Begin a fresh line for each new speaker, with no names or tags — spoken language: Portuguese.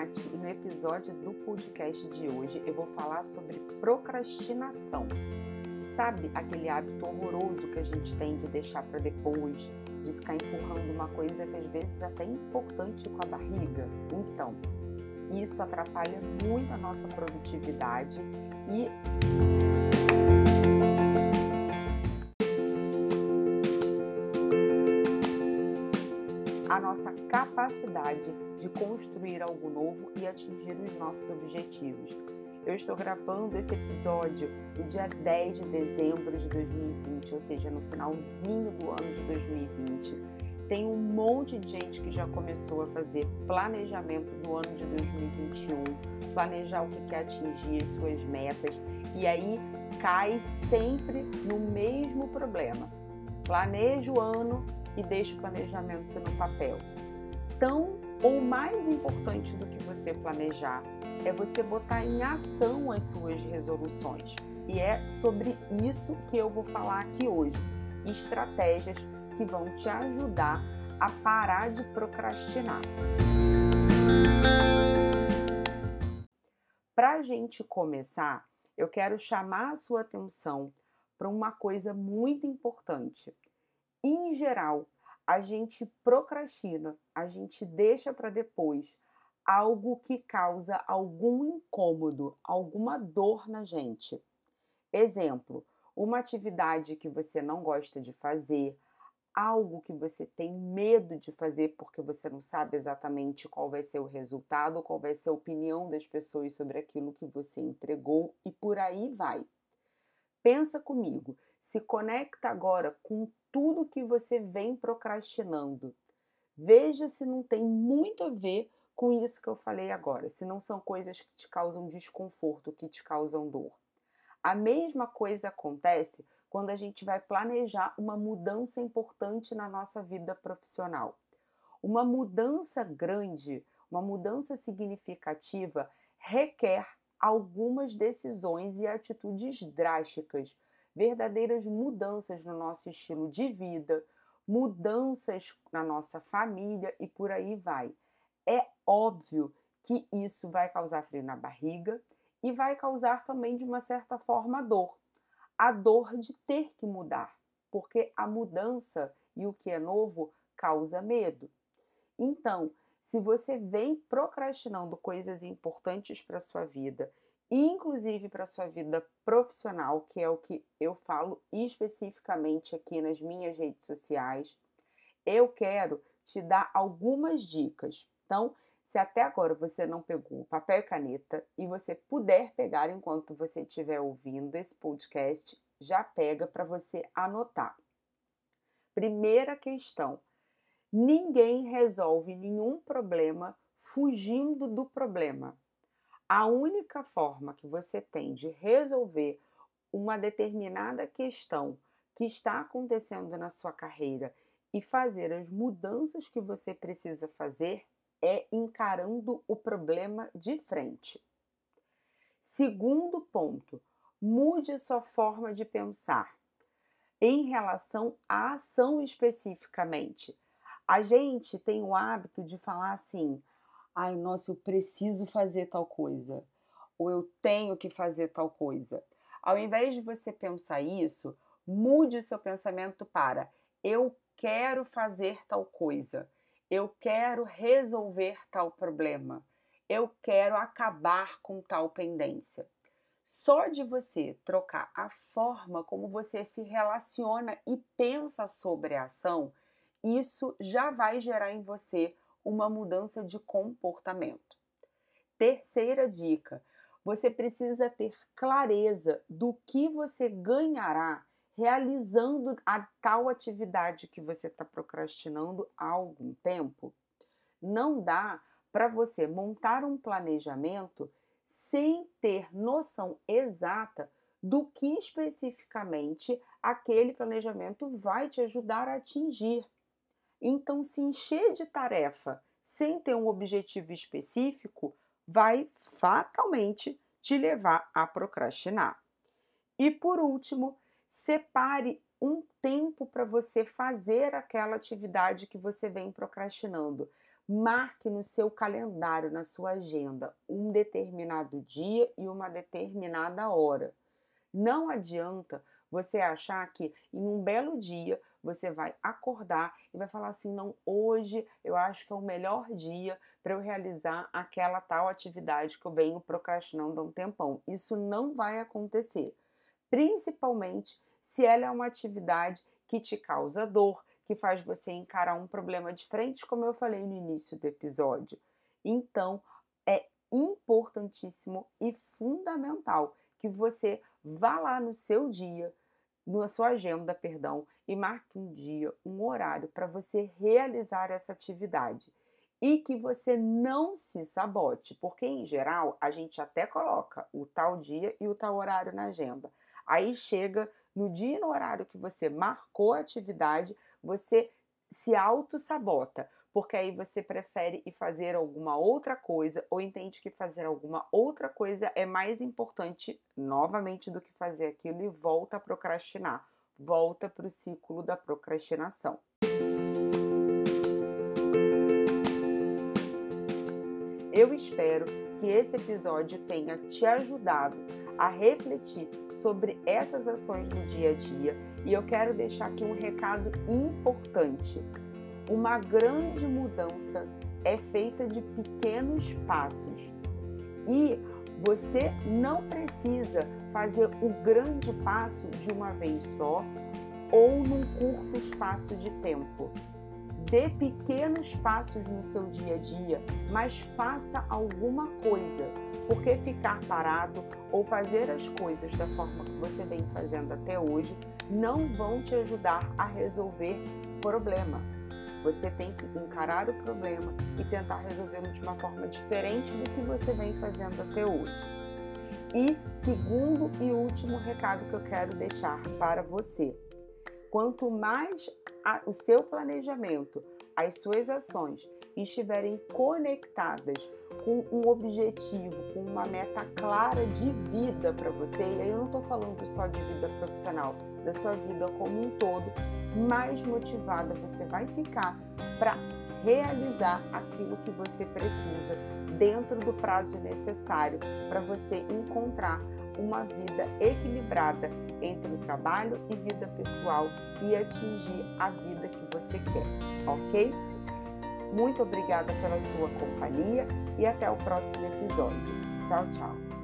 E no episódio do podcast de hoje eu vou falar sobre procrastinação. Sabe aquele hábito horroroso que a gente tem de deixar para depois, de ficar empurrando uma coisa que às vezes até é importante com a barriga? Então, isso atrapalha muito a nossa produtividade e a nossa capacidade de construir algo novo e atingir os nossos objetivos. Eu estou gravando esse episódio no dia 10 de dezembro de 2020, ou seja, no finalzinho do ano de 2020. Tem um monte de gente que já começou a fazer planejamento do ano de 2021, planejar o que quer atingir, as suas metas, e aí cai sempre no mesmo problema. Planeja o ano e deixa o planejamento no papel. Tão ou mais importante do que você planejar é você botar em ação as suas resoluções. E é sobre isso que eu vou falar aqui hoje. Estratégias que vão te ajudar a parar de procrastinar. Para a gente começar, eu quero chamar a sua atenção para uma coisa muito importante. Em geral, a gente procrastina, a gente deixa para depois algo que causa algum incômodo, alguma dor na gente. Exemplo, uma atividade que você não gosta de fazer, algo que você tem medo de fazer porque você não sabe exatamente qual vai ser o resultado, qual vai ser a opinião das pessoas sobre aquilo que você entregou e por aí vai. Pensa comigo, se conecta agora com tudo que você vem procrastinando. Veja se não tem muito a ver com isso que eu falei agora, se não são coisas que te causam desconforto, que te causam dor. A mesma coisa acontece quando a gente vai planejar uma mudança importante na nossa vida profissional. Uma mudança grande, uma mudança significativa requer algumas decisões e atitudes drásticas verdadeiras mudanças no nosso estilo de vida, mudanças na nossa família e por aí vai. É óbvio que isso vai causar frio na barriga e vai causar também, de uma certa forma, dor. A dor de ter que mudar, porque a mudança e o que é novo causa medo. Então, se você vem procrastinando coisas importantes para sua vida inclusive para sua vida profissional, que é o que eu falo especificamente aqui nas minhas redes sociais. Eu quero te dar algumas dicas. Então, se até agora você não pegou papel e caneta e você puder pegar enquanto você estiver ouvindo esse podcast, já pega para você anotar. Primeira questão: ninguém resolve nenhum problema fugindo do problema. A única forma que você tem de resolver uma determinada questão que está acontecendo na sua carreira e fazer as mudanças que você precisa fazer é encarando o problema de frente. Segundo ponto, mude sua forma de pensar em relação à ação especificamente. A gente tem o hábito de falar assim: ai, nossa, eu preciso fazer tal coisa, ou eu tenho que fazer tal coisa. Ao invés de você pensar isso, mude o seu pensamento para eu quero fazer tal coisa, eu quero resolver tal problema, eu quero acabar com tal pendência. Só de você trocar a forma como você se relaciona e pensa sobre a ação, isso já vai gerar em você uma mudança de comportamento. Terceira dica: você precisa ter clareza do que você ganhará realizando a tal atividade que você está procrastinando há algum tempo. Não dá para você montar um planejamento sem ter noção exata do que especificamente aquele planejamento vai te ajudar a atingir. Então, se encher de tarefa sem ter um objetivo específico, vai fatalmente te levar a procrastinar. E por último, separe um tempo para você fazer aquela atividade que você vem procrastinando. Marque no seu calendário, na sua agenda, um determinado dia e uma determinada hora. Não adianta você achar que em um belo dia você vai acordar e vai falar assim: não, hoje eu acho que é o melhor dia para eu realizar aquela tal atividade que eu venho procrastinando há um tempão. Isso não vai acontecer, principalmente se ela é uma atividade que te causa dor, que faz você encarar um problema de frente, como eu falei no início do episódio. Então, é importantíssimo e fundamental que você vá lá no seu dia, na sua agenda, perdão, e marque um dia, um horário para você realizar essa atividade. E que você não se sabote, porque em geral a gente até coloca o tal dia e o tal horário na agenda. Aí chega no dia e no horário que você marcou a atividade, você se auto-sabota, porque aí você prefere ir fazer alguma outra coisa ou entende que fazer alguma outra coisa é mais importante novamente do que fazer aquilo e volta a procrastinar, volta para o ciclo da procrastinação. Eu espero que esse episódio tenha te ajudado a refletir sobre essas ações no dia a dia e eu quero deixar aqui um recado importante. Uma grande mudança é feita de pequenos passos e você não precisa fazer o grande passo de uma vez só ou num curto espaço de tempo. Dê pequenos passos no seu dia a dia, mas faça alguma coisa, porque ficar parado ou fazer as coisas da forma que você vem fazendo até hoje não vão te ajudar a resolver problema. Você tem que encarar o problema e tentar resolvê-lo de uma forma diferente do que você vem fazendo até hoje. E segundo e último recado que eu quero deixar para você: quanto mais a, o seu planejamento, as suas ações estiverem conectadas com um objetivo, com uma meta clara de vida para você, e aí eu não estou falando só de vida profissional, da sua vida como um todo, mais motivada você vai ficar para realizar aquilo que você precisa dentro do prazo necessário para você encontrar uma vida equilibrada entre o trabalho e vida pessoal e atingir a vida que você quer, ok? Muito obrigada pela sua companhia e até o próximo episódio. Tchau, tchau.